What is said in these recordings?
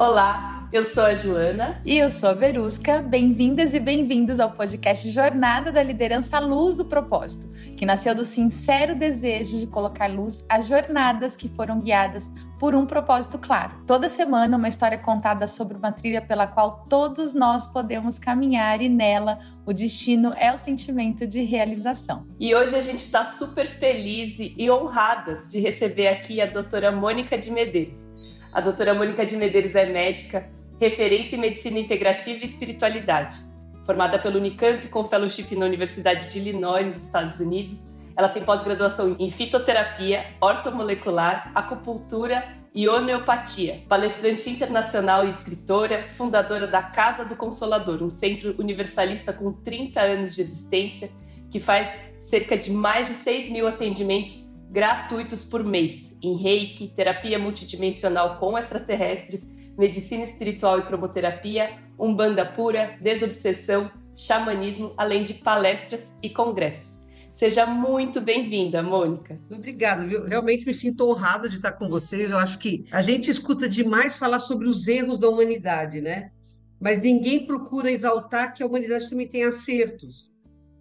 Olá, eu sou a Joana. E eu sou a Verusca. Bem-vindas e bem-vindos ao podcast Jornada da Liderança à Luz do Propósito, que nasceu do sincero desejo de colocar luz às jornadas que foram guiadas por um propósito claro. Toda semana, uma história contada sobre uma trilha pela qual todos nós podemos caminhar e nela o destino é o sentimento de realização. E hoje a gente está super feliz e honradas de receber aqui a doutora Mônica de Medeiros. A doutora Mônica de Medeiros é médica, referência em medicina integrativa e espiritualidade. Formada pelo Unicamp com fellowship na Universidade de Illinois, nos Estados Unidos, ela tem pós-graduação em fitoterapia, ortomolecular, acupuntura e homeopatia. Palestrante internacional e escritora, fundadora da Casa do Consolador, um centro universalista com 30 anos de existência que faz cerca de mais de 6 mil atendimentos gratuitos por mês em reiki, terapia multidimensional com extraterrestres, medicina espiritual e cromoterapia, umbanda pura, desobsessão, xamanismo, além de palestras e congressos. Seja muito bem-vinda, Mônica. Obrigada, viu? Realmente me sinto honrada de estar com vocês. Eu acho que a gente escuta demais falar sobre os erros da humanidade, né? Mas ninguém procura exaltar que a humanidade também tem acertos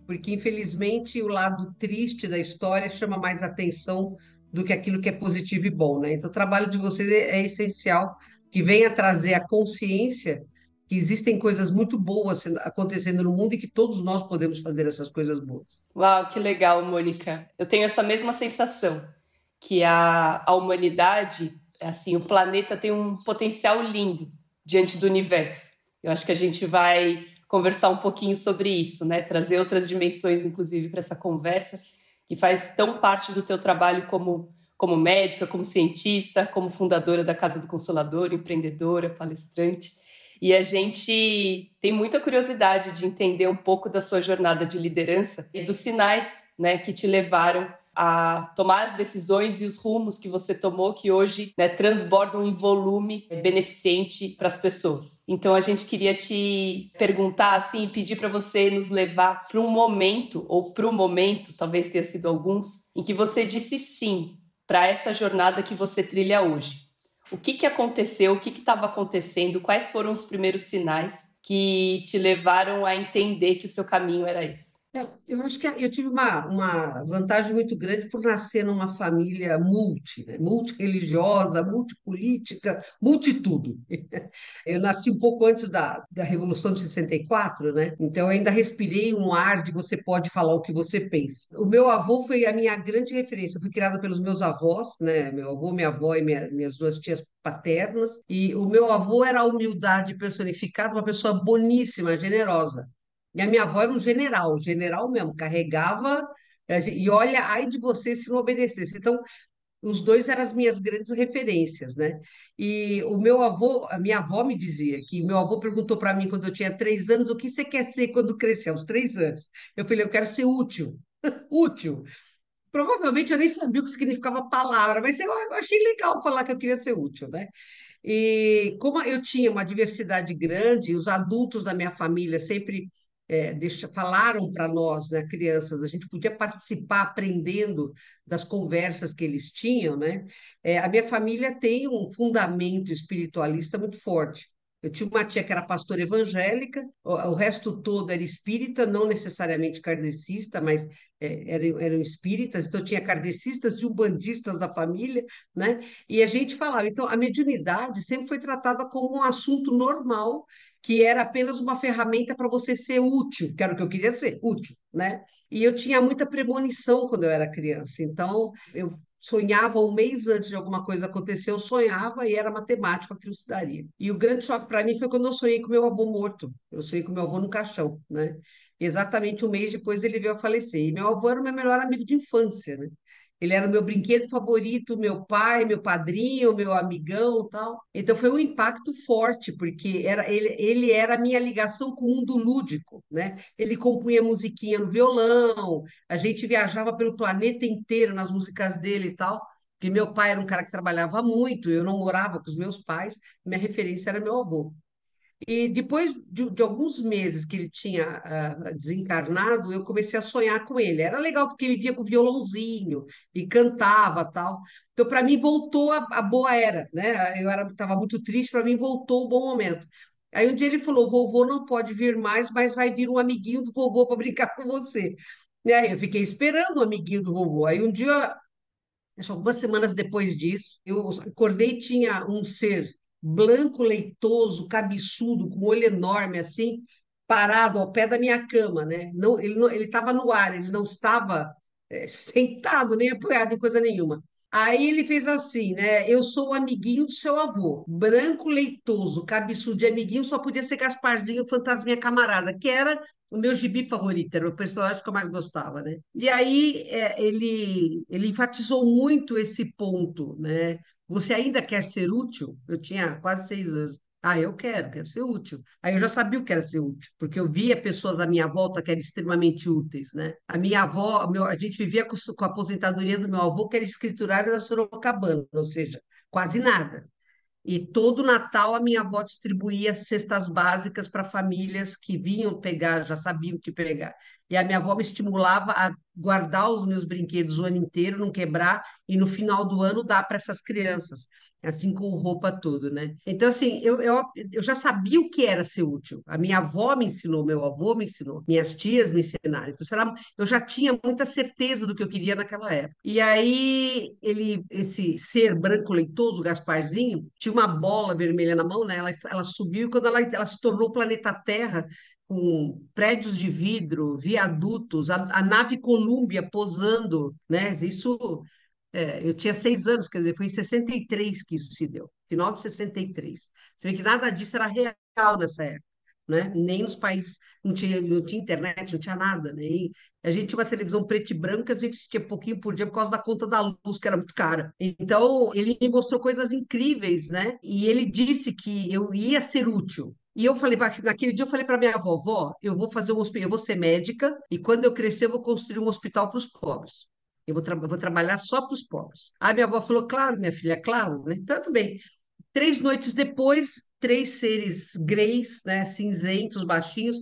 porque infelizmente o lado triste da história chama mais atenção do que aquilo que é positivo e bom, né? Então o trabalho de vocês é, é essencial, que venha trazer a consciência que existem coisas muito boas acontecendo no mundo e que todos nós podemos fazer essas coisas boas. Uau, que legal, Mônica. Eu tenho essa mesma sensação que a, a humanidade, assim, o planeta tem um potencial lindo diante do universo. Eu acho que a gente vai conversar um pouquinho sobre isso, né? Trazer outras dimensões, inclusive, para essa conversa, que faz tão parte do teu trabalho como, como médica, como cientista, como fundadora da Casa do Consolador, empreendedora, palestrante. E a gente tem muita curiosidade de entender um pouco da sua jornada de liderança e dos sinais né, que te levaram a tomar as decisões e os rumos que você tomou que hoje né, transbordam em volume beneficente para as pessoas. Então a gente queria te perguntar assim, pedir para você nos levar para um momento ou para o momento, talvez tenha sido alguns, em que você disse sim para essa jornada que você trilha hoje. O que, que aconteceu? O que estava acontecendo? Quais foram os primeiros sinais que te levaram a entender que o seu caminho era esse? É, eu acho que eu tive uma, uma vantagem muito grande por nascer numa família multi, né? multireligiosa, multipolítica, multitudo. Eu nasci um pouco antes da, da Revolução de 64, né? Então eu ainda respirei um ar de você pode falar o que você pensa. O meu avô foi a minha grande referência. Eu fui criada pelos meus avós, né? Meu avô, minha avó e minha, minhas duas tias paternas. E o meu avô era a humildade personificada, uma pessoa boníssima, generosa. E a minha avó era um general, general mesmo, carregava. Eh, e olha, ai de você se não obedecesse. Então, os dois eram as minhas grandes referências, né? E o meu avô, a minha avó me dizia que meu avô perguntou para mim quando eu tinha três anos o que você quer ser quando crescer, aos três anos. Eu falei, eu quero ser útil, útil. Provavelmente eu nem sabia o que significava a palavra, mas eu achei legal falar que eu queria ser útil, né? E como eu tinha uma diversidade grande, os adultos da minha família sempre é, deixa, falaram para nós, né, crianças, a gente podia participar aprendendo das conversas que eles tinham, né? É, a minha família tem um fundamento espiritualista muito forte. Eu tinha uma tia que era pastora evangélica, o, resto todo era espírita, não necessariamente kardecista, mas é, eram, eram espíritas, então tinha kardecistas e umbandistas da família, né? E a gente falava, então a mediunidade sempre foi tratada como um assunto normal, que era apenas uma ferramenta para você ser útil, que era o que eu queria ser, útil, né? E eu tinha muita premonição quando eu era criança, então eu sonhava um mês antes de alguma coisa acontecer, eu sonhava e era matemático aquilo se daria. E o grande choque para mim foi quando eu sonhei com meu avô morto. Eu sonhei com meu avô no caixão, né? E exatamente um mês depois ele veio a falecer. E meu avô era o meu melhor amigo de infância, né? Ele era o meu brinquedo favorito, meu pai, meu padrinho, meu amigão, tal. Então foi um impacto forte, porque era ele, ele era a minha ligação com o mundo lúdico, né? Ele compunha musiquinha no violão, a gente viajava pelo planeta inteiro nas músicas dele e tal. Porque meu pai era um cara que trabalhava muito, eu não morava com os meus pais, minha referência era meu avô. E depois de, de alguns meses que ele tinha uh, desencarnado, eu comecei a sonhar com ele. Era legal porque ele via com violãozinho e cantava tal. Então, para mim, voltou a, a, boa era, né? Eu estava muito triste, para mim, voltou o bom momento. Aí um dia ele falou: vovô não pode vir mais, mas vai vir um amiguinho do vovô para brincar com você. E aí eu fiquei esperando o amiguinho do vovô. Aí um dia, algumas semanas depois disso, eu acordei tinha um ser branco, leitoso, cabeçudo, com olho enorme assim, parado ao pé da minha cama, né? Não, ele não, ele estava no ar, ele não estava é, sentado nem apoiado em coisa nenhuma. Aí ele fez assim, né? Eu sou o amiguinho do seu avô, branco, leitoso, cabeçudo de amiguinho, só podia ser Gasparzinho, fantasminha camarada, que era o meu gibi favorito, era o personagem que eu mais gostava, né? E aí é, ele, ele enfatizou muito esse ponto, né? Você ainda quer ser útil? Eu tinha quase seis anos. Ah, eu quero, quero ser útil. Aí eu já sabia o que era ser útil, porque eu via pessoas à minha volta que eram extremamente úteis, né? A minha avó, meu, a gente vivia com, com a aposentadoria do meu avô, que era escriturário da Sorocabana, ou seja, quase nada. E todo Natal a minha avó distribuía cestas básicas para famílias que vinham pegar, já sabiam que pegar. E a minha avó me estimulava a guardar os meus brinquedos o ano inteiro, não quebrar, e no final do ano dar para essas crianças assim com roupa tudo, né? Então, assim, eu, eu, eu já sabia o que era ser útil. A minha avó me ensinou, meu avô me ensinou, minhas tias me ensinaram. Então, será, eu já tinha muita certeza do que eu queria naquela época. E aí, ele, esse ser branco leitoso, Gasparzinho, tinha uma bola vermelha na mão, né? Ela, ela subiu e quando ela, ela se tornou o planeta Terra, com prédios de vidro, viadutos, a, a nave Columbia posando, né? Isso é, eu tinha seis anos, quer dizer, foi em 63 que isso se deu, final de 63. Você vê que nada disso era real nessa época, né? Nem nos países, não tinha, não tinha internet, não tinha nada, né? E a gente tinha uma televisão preto e branco, a gente tinha pouquinho por dia por causa da conta da luz, que era muito cara. Então, ele me mostrou coisas incríveis, né? E ele disse que eu ia ser útil. E eu falei, naquele dia eu falei para minha vovó, eu vou fazer um hospital, eu vou ser médica e quando eu crescer eu vou construir um hospital para os pobres. Eu vou, tra vou trabalhar só para os pobres. Aí minha avó falou, claro, minha filha, claro, né? Tanto bem. Três noites depois, três seres greys, né, cinzentos, baixinhos,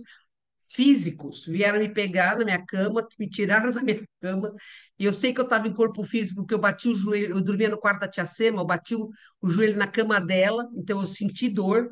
físicos, vieram me pegar na minha cama, me tiraram da minha cama, e eu sei que eu estava em corpo físico, porque eu bati o joelho, eu dormia no quarto da tia Sema, eu bati o, o joelho na cama dela, então eu senti dor.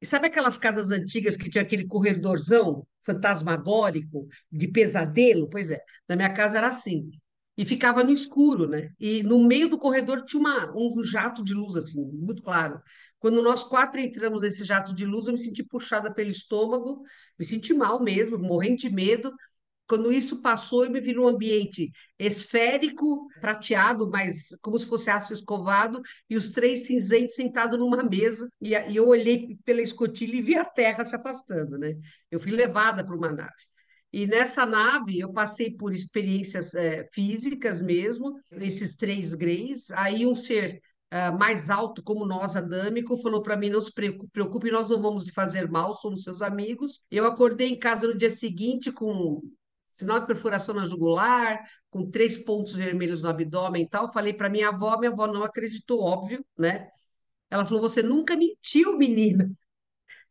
E sabe aquelas casas antigas que tinha aquele corredorzão fantasmagórico, de pesadelo? Pois é, na minha casa era assim e ficava no escuro, né? E no meio do corredor tinha uma, um jato de luz, assim, muito claro. Quando nós quatro entramos nesse jato de luz, eu me senti puxada pelo estômago, me senti mal mesmo, morrendo de medo. Quando isso passou, eu me vi num ambiente esférico, prateado, mas como se fosse aço escovado, e os três cinzentos sentados numa mesa. E, e eu olhei pela escotilha e vi a terra se afastando, né? Eu fui levada para uma nave. E nessa nave eu passei por experiências é, físicas mesmo, esses três greys. Aí um ser uh, mais alto, como nós, adâmico, falou para mim: não se preocupe, nós não vamos lhe fazer mal, somos seus amigos. Eu acordei em casa no dia seguinte com sinal de perfuração na jugular, com três pontos vermelhos no abdômen e tal. Falei para minha avó, minha avó não acreditou, óbvio, né? Ela falou: você nunca mentiu, menina.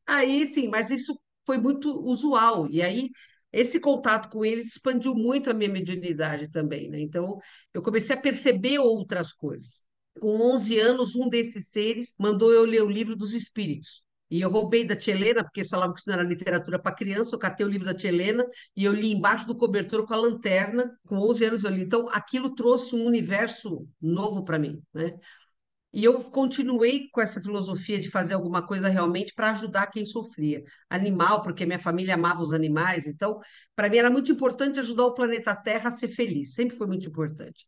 Aí, sim, mas isso foi muito usual. E aí esse contato com eles expandiu muito a minha mediunidade também, né? Então, eu comecei a perceber outras coisas. Com 11 anos, um desses seres mandou eu ler o livro dos espíritos. E eu roubei da Tia Helena, porque eles falavam que isso não era literatura para criança, eu catei o livro da Tia Helena e eu li embaixo do cobertor com a lanterna. Com 11 anos eu li. Então, aquilo trouxe um universo novo para mim, né? E eu continuei com essa filosofia de fazer alguma coisa realmente para ajudar quem sofria. Animal, porque minha família amava os animais. Então, para mim era muito importante ajudar o planeta Terra a ser feliz. Sempre foi muito importante.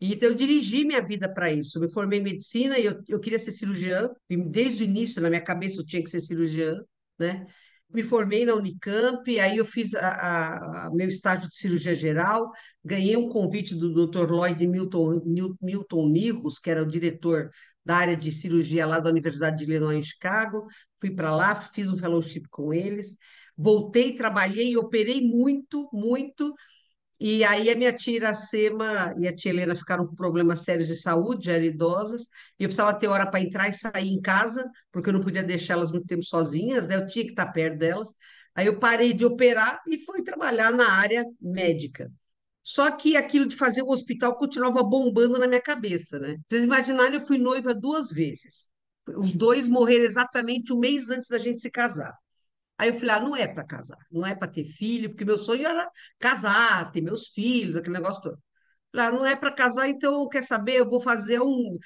Então eu dirigi minha vida para isso. Eu me formei em medicina e eu, eu queria ser cirurgiã. Desde o início, na minha cabeça, eu tinha que ser cirurgiã, né? me formei na Unicamp, aí eu fiz a, a, meu estágio de cirurgia geral, ganhei um convite do Dr. Lloyd Milton, Milton Nigros, que era o diretor da área de cirurgia lá da Universidade de Illinois, em Chicago. Fui para lá, fiz um fellowship com eles, voltei, trabalhei, operei muito, muito. E aí a minha tia Iracema e a tia Helena ficaram com problemas sérios de saúde, já eram idosas, e eu precisava ter hora para entrar e sair em casa, porque eu não podia deixá-las muito tempo sozinhas, né? Eu tinha que estar perto delas. Aí eu parei de operar e fui trabalhar na área médica. Só que aquilo de fazer o hospital continuava bombando na minha cabeça, né? Vocês imaginarem, eu fui noiva duas vezes. Os dois morreram exatamente um mês antes da gente se casar. Aí eu falei, ah, não é para casar, não é para ter filho, porque meu sonho era casar, ter meus filhos, aquele negócio todo. Ah, não é para casar, então quer saber? Eu vou fazer um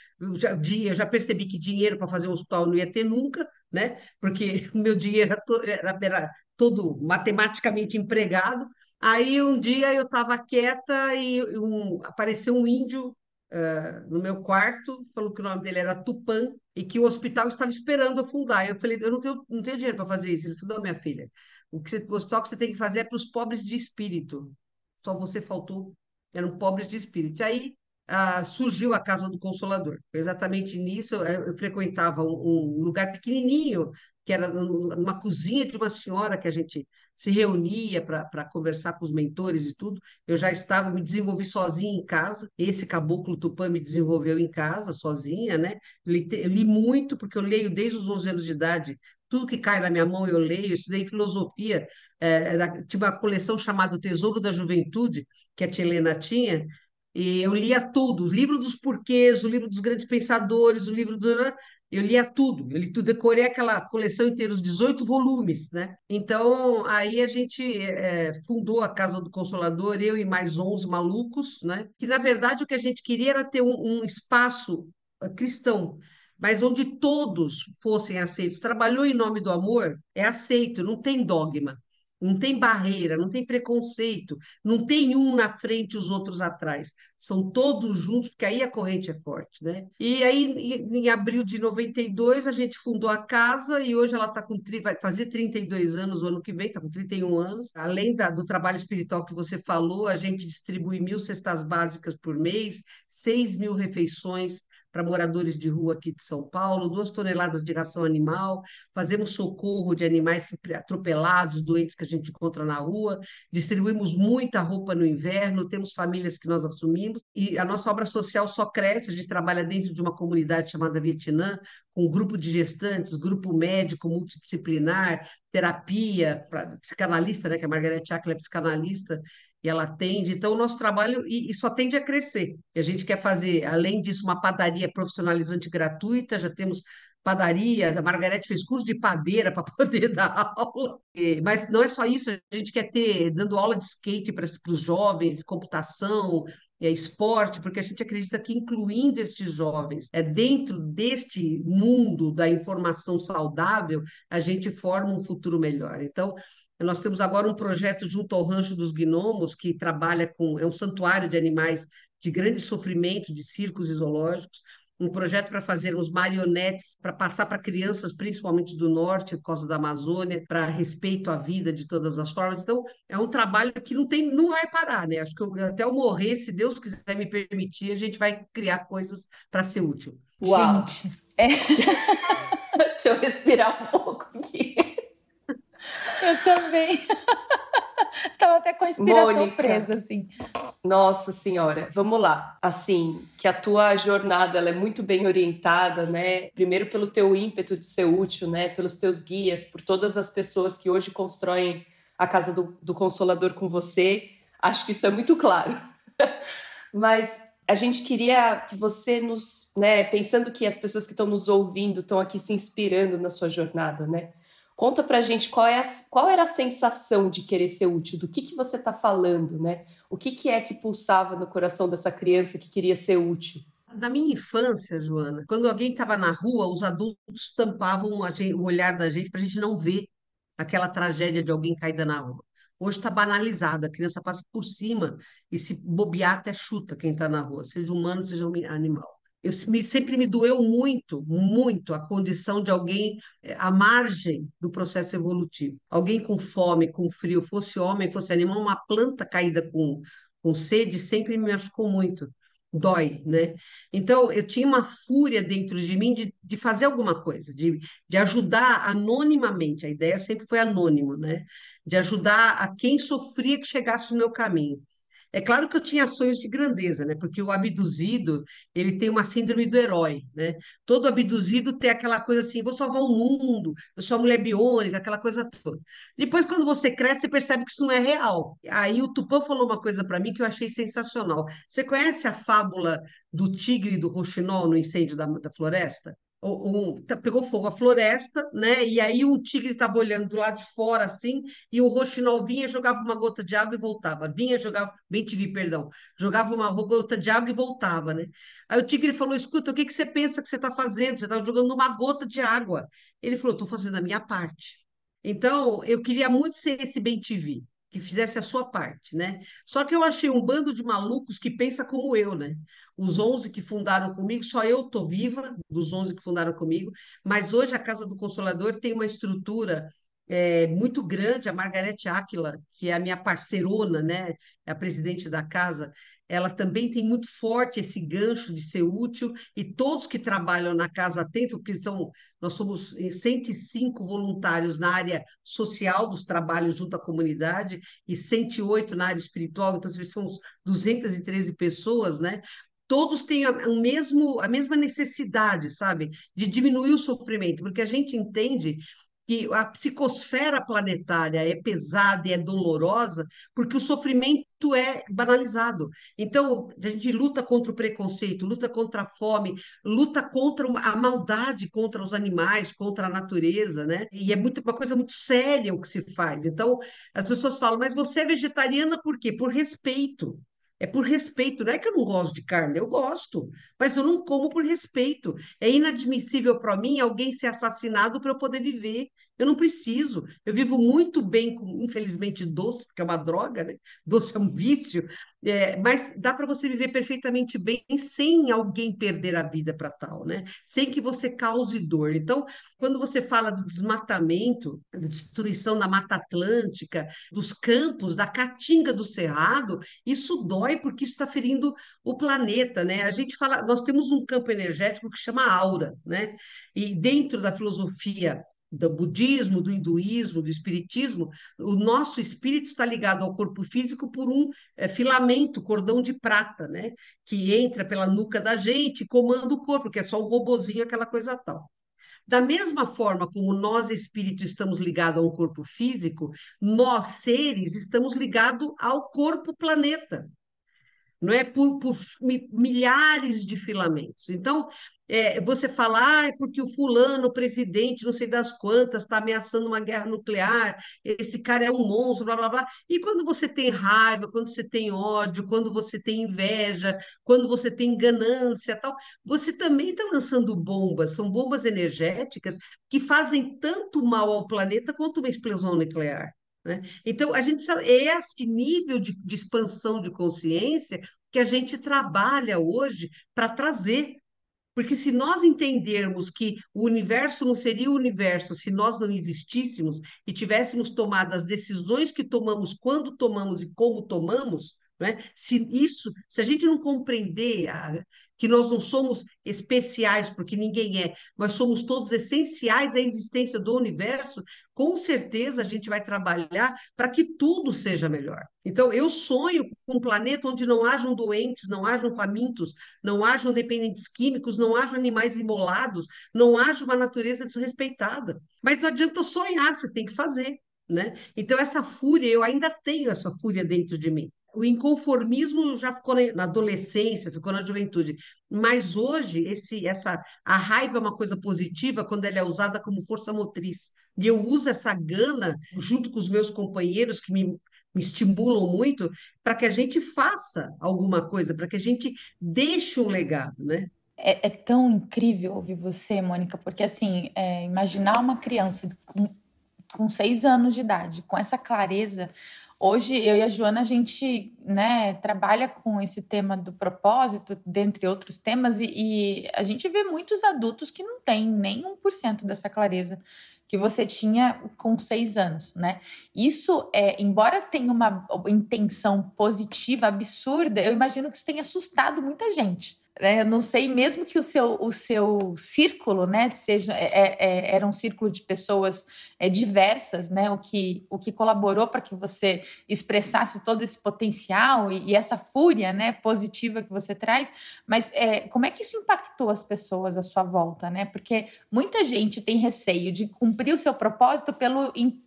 dia, já percebi que dinheiro para fazer um hospital não ia ter nunca, né? Porque o meu dinheiro era, to, era, era todo matematicamente empregado. Aí um dia eu estava quieta e um, apareceu um índio uh, no meu quarto, falou que o nome dele era Tupã e que o hospital estava esperando eu fundar. Eu falei, eu não tenho, não tenho dinheiro para fazer isso. Ele falou, não, minha filha, o, que você, o hospital que você tem que fazer é para os pobres de espírito. Só você faltou, eram pobres de espírito. E aí uh, surgiu a Casa do Consolador. Exatamente nisso, eu, eu frequentava um, um lugar pequenininho, que era numa cozinha de uma senhora que a gente se reunia para conversar com os mentores e tudo. Eu já estava, me desenvolvi sozinha em casa. Esse caboclo Tupã me desenvolveu em casa, sozinha, né? Li, li muito, porque eu leio desde os 11 anos de idade. Tudo que cai na minha mão eu leio. Eu estudei filosofia. É, tinha uma coleção chamada Tesouro da Juventude, que a tia Helena tinha, eu lia tudo, o livro dos porquês, o livro dos grandes pensadores, o livro do eu lia tudo, eu li tudo, decorei aquela coleção inteira, os 18 volumes, né? Então, aí a gente é, fundou a Casa do Consolador, eu e mais 11 malucos, né? Que, na verdade, o que a gente queria era ter um, um espaço eh, cristão, mas onde todos fossem aceitos. Trabalhou em nome do amor, é aceito, não tem dogma. Não tem barreira, não tem preconceito, não tem um na frente e os outros atrás. São todos juntos, porque aí a corrente é forte, né? E aí, em abril de 92, a gente fundou a casa e hoje ela está com vai fazer 32 anos o ano que vem, está com 31 anos. Além da, do trabalho espiritual que você falou, a gente distribui mil cestas básicas por mês, 6 mil refeições para moradores de rua aqui de São Paulo, duas toneladas de ração animal, fazemos socorro de animais atropelados, doentes que a gente encontra na rua, distribuímos muita roupa no inverno, temos famílias que nós assumimos, e a nossa obra social só cresce, a gente trabalha dentro de uma comunidade chamada Vietnã, com um grupo de gestantes, grupo médico multidisciplinar, terapia, pra, psicanalista, né, que a Margarete Ackler é psicanalista, e ela atende. Então, o nosso trabalho e, e, só tende a crescer. E a gente quer fazer, além disso, uma padaria profissionalizante gratuita, já temos padaria, a Margarete fez curso de padeira para poder dar aula. Mas não é só isso, a gente quer ter, dando aula de skate para os jovens, computação, é, esporte, porque a gente acredita que incluindo estes jovens é dentro deste mundo da informação saudável, a gente forma um futuro melhor. Então, nós temos agora um projeto junto ao Rancho dos Gnomos, que trabalha com. É um santuário de animais de grande sofrimento, de circos e zoológicos. Um projeto para fazermos marionetes, para passar para crianças, principalmente do norte, por causa da Amazônia, para respeito à vida de todas as formas. Então, é um trabalho que não, tem, não vai parar, né? Acho que eu, até eu morrer, se Deus quiser me permitir, a gente vai criar coisas para ser útil. Uau! Gente, é... Deixa eu respirar um pouco aqui. Eu também. Estava até com a inspiração Mônica, presa, assim. Nossa Senhora, vamos lá. Assim, que a tua jornada ela é muito bem orientada, né? Primeiro pelo teu ímpeto de ser útil, né? Pelos teus guias, por todas as pessoas que hoje constroem a casa do, do Consolador com você. Acho que isso é muito claro. Mas a gente queria que você nos, né? Pensando que as pessoas que estão nos ouvindo estão aqui se inspirando na sua jornada, né? Conta pra gente qual, é a, qual era a sensação de querer ser útil, do que, que você está falando, né? O que, que é que pulsava no coração dessa criança que queria ser útil? Na minha infância, Joana, quando alguém estava na rua, os adultos tampavam gente, o olhar da gente para a gente não ver aquela tragédia de alguém caída na rua. Hoje está banalizado, a criança passa por cima e se bobear até chuta quem está na rua, seja humano, seja animal eu, me, sempre me doeu muito, muito a condição de alguém eh, à margem do processo evolutivo. Alguém com fome, com frio, fosse homem, fosse animal, uma planta caída com, com sede sempre me machucou muito. Dói, né? Então, eu tinha uma fúria dentro de mim de, de fazer alguma coisa, de, de ajudar anonimamente. A ideia sempre foi anônimo, né? De ajudar a quem sofria que chegasse no meu caminho. É claro que eu tinha sonhos de grandeza, né? Porque o abduzido, ele tem uma síndrome do herói, né? Todo abduzido tem aquela coisa assim, vou salvar o mundo, eu sou a mulher biônica, aquela coisa toda. Depois, quando você cresce, você percebe que isso não é real. Aí o Tupã falou uma coisa para mim que eu achei sensacional. Você conhece a fábula do tigre e do roxinol no incêndio da, da floresta? Um, tá, pegou fogo a floresta, né? E aí um tigre estava olhando do lado de fora assim, e o roxinol vinha, jogava uma gota de água e voltava. Vinha, jogava, bem te vi, perdão, jogava uma gota de água e voltava, né? Aí o tigre falou: "Escuta, o que que você pensa que você está fazendo? Você está jogando uma gota de água?" Ele falou: "Estou fazendo a minha parte." Então, eu queria muito ser esse bem te vi que fizesse a sua parte, né? Só que eu achei um bando de malucos que pensa como eu, né? Os 11 que fundaram comigo, só eu tô viva dos 11 que fundaram comigo, mas hoje a Casa do Consolador tem uma estrutura é, muito grande. A Margarete Áquila, que é a minha parceirona, né? É a presidente da casa, ela também tem muito forte esse gancho de ser útil e todos que trabalham na Casa Atento, porque são, nós somos 105 voluntários na área social dos trabalhos junto à comunidade e 108 na área espiritual, então são 213 pessoas, né? Todos têm a, o mesmo, a mesma necessidade, sabe, de diminuir o sofrimento, porque a gente entende que a psicosfera planetária é pesada e é dolorosa porque o sofrimento é banalizado. Então, a gente luta contra o preconceito, luta contra a fome, luta contra a maldade contra os animais, contra a natureza, né? E é muito, uma coisa muito séria o que se faz. Então, as pessoas falam, mas você é vegetariana por quê? Por respeito. É por respeito, não é que eu não gosto de carne, eu gosto, mas eu não como por respeito. É inadmissível para mim alguém ser assassinado para eu poder viver. Eu não preciso. Eu vivo muito bem com, infelizmente, doce, porque é uma droga, né? Doce é um vício, é, mas dá para você viver perfeitamente bem sem alguém perder a vida para tal, né? Sem que você cause dor. Então, quando você fala do desmatamento, da destruição da Mata Atlântica, dos campos, da caatinga do Cerrado, isso dói porque isso está ferindo o planeta, né? A gente fala, nós temos um campo energético que chama aura, né? E dentro da filosofia do budismo, do hinduísmo, do espiritismo, o nosso espírito está ligado ao corpo físico por um é, filamento, cordão de prata, né? Que entra pela nuca da gente e comanda o corpo, que é só um robozinho, aquela coisa tal. Da mesma forma como nós, espírito, estamos ligados a um corpo físico, nós, seres, estamos ligados ao corpo planeta não é por, por milhares de filamentos. Então, é, você fala, ah, é porque o fulano, o presidente, não sei das quantas, está ameaçando uma guerra nuclear, esse cara é um monstro, blá, blá, blá. E quando você tem raiva, quando você tem ódio, quando você tem inveja, quando você tem ganância, tal, você também está lançando bombas, são bombas energéticas que fazem tanto mal ao planeta quanto uma explosão nuclear. Né? Então, a gente sabe, é esse nível de, de expansão de consciência que a gente trabalha hoje para trazer porque se nós entendermos que o universo não seria o universo se nós não existíssemos e tivéssemos tomado as decisões que tomamos, quando tomamos e como tomamos, né? Se isso, se a gente não compreender a, que nós não somos especiais, porque ninguém é, mas somos todos essenciais à existência do universo, com certeza a gente vai trabalhar para que tudo seja melhor. Então, eu sonho com um planeta onde não hajam doentes, não hajam famintos, não hajam dependentes químicos, não hajam animais imolados, não haja uma natureza desrespeitada. Mas não adianta sonhar, você tem que fazer. Né? Então, essa fúria, eu ainda tenho essa fúria dentro de mim o inconformismo já ficou na adolescência, ficou na juventude. Mas hoje, esse, essa, a raiva é uma coisa positiva quando ela é usada como força motriz. E eu uso essa gana, junto com os meus companheiros, que me, me estimulam muito, para que a gente faça alguma coisa, para que a gente deixe um legado, né? É, é, tão incrível ouvir você, Mônica, porque assim, é, imaginar uma criança com, com seis anos de idade, com essa clareza, Hoje, eu e a Joana, a gente né, trabalha com esse tema do propósito, dentre outros temas, e, e a gente vê muitos adultos que não têm nem 1% dessa clareza que você tinha com seis anos, né? Isso, é, embora tenha uma intenção positiva absurda, eu imagino que isso tenha assustado muita gente né? Eu não sei, mesmo que o seu, o seu círculo, né, seja é, é, é era um círculo de pessoas é, diversas, né, o que, o que colaborou para que você expressasse todo esse potencial e, e, essa fúria, né, positiva que você traz. Mas é, como é que isso impactou as pessoas à sua volta, né? Porque muita gente tem receio de cumprir o seu propósito pelo impacto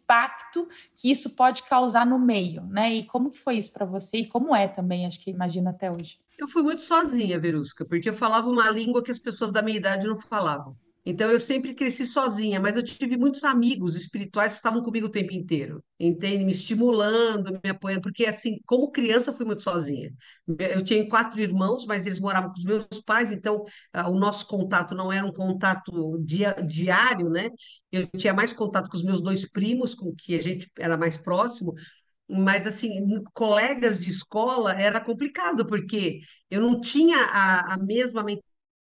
que isso pode causar no meio, né? E como que foi isso para você e como é também, acho que imagino até hoje. Eu fui muito sozinha, Verusca, porque eu falava uma língua que as pessoas da minha idade não falavam. Então eu sempre cresci sozinha, mas eu tive muitos amigos espirituais que estavam comigo o tempo inteiro, entende? Me estimulando, me apoiando, porque assim, como criança eu fui muito sozinha. Eu tinha quatro irmãos, mas eles moravam com os meus pais, então ah, o nosso contato não era um contato dia, diário, né? Eu tinha mais contato com os meus dois primos, com que a gente era mais próximo, mas, assim, colegas de escola era complicado, porque eu não tinha a, a mesma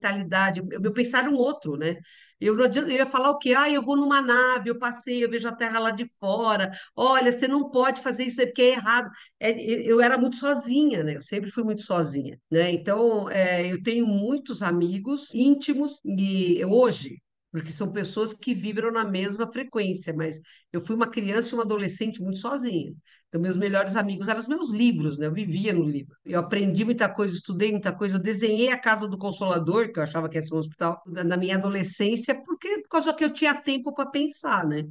mentalidade, eu, eu pensava um outro, né? Eu, eu ia falar o quê? Ah, eu vou numa nave, eu passei, eu vejo a terra lá de fora. Olha, você não pode fazer isso porque é errado. É, eu era muito sozinha, né? Eu sempre fui muito sozinha, né? Então, é, eu tenho muitos amigos íntimos e hoje porque são pessoas que vibram na mesma frequência, mas eu fui uma criança e uma adolescente muito sozinha. Então, meus melhores amigos eram os meus livros, né? Eu vivia no livro. Eu aprendi muita coisa, estudei muita coisa, desenhei a Casa do Consolador, que eu achava que ia ser um hospital, na minha adolescência, porque por causa que eu tinha tempo para pensar, né?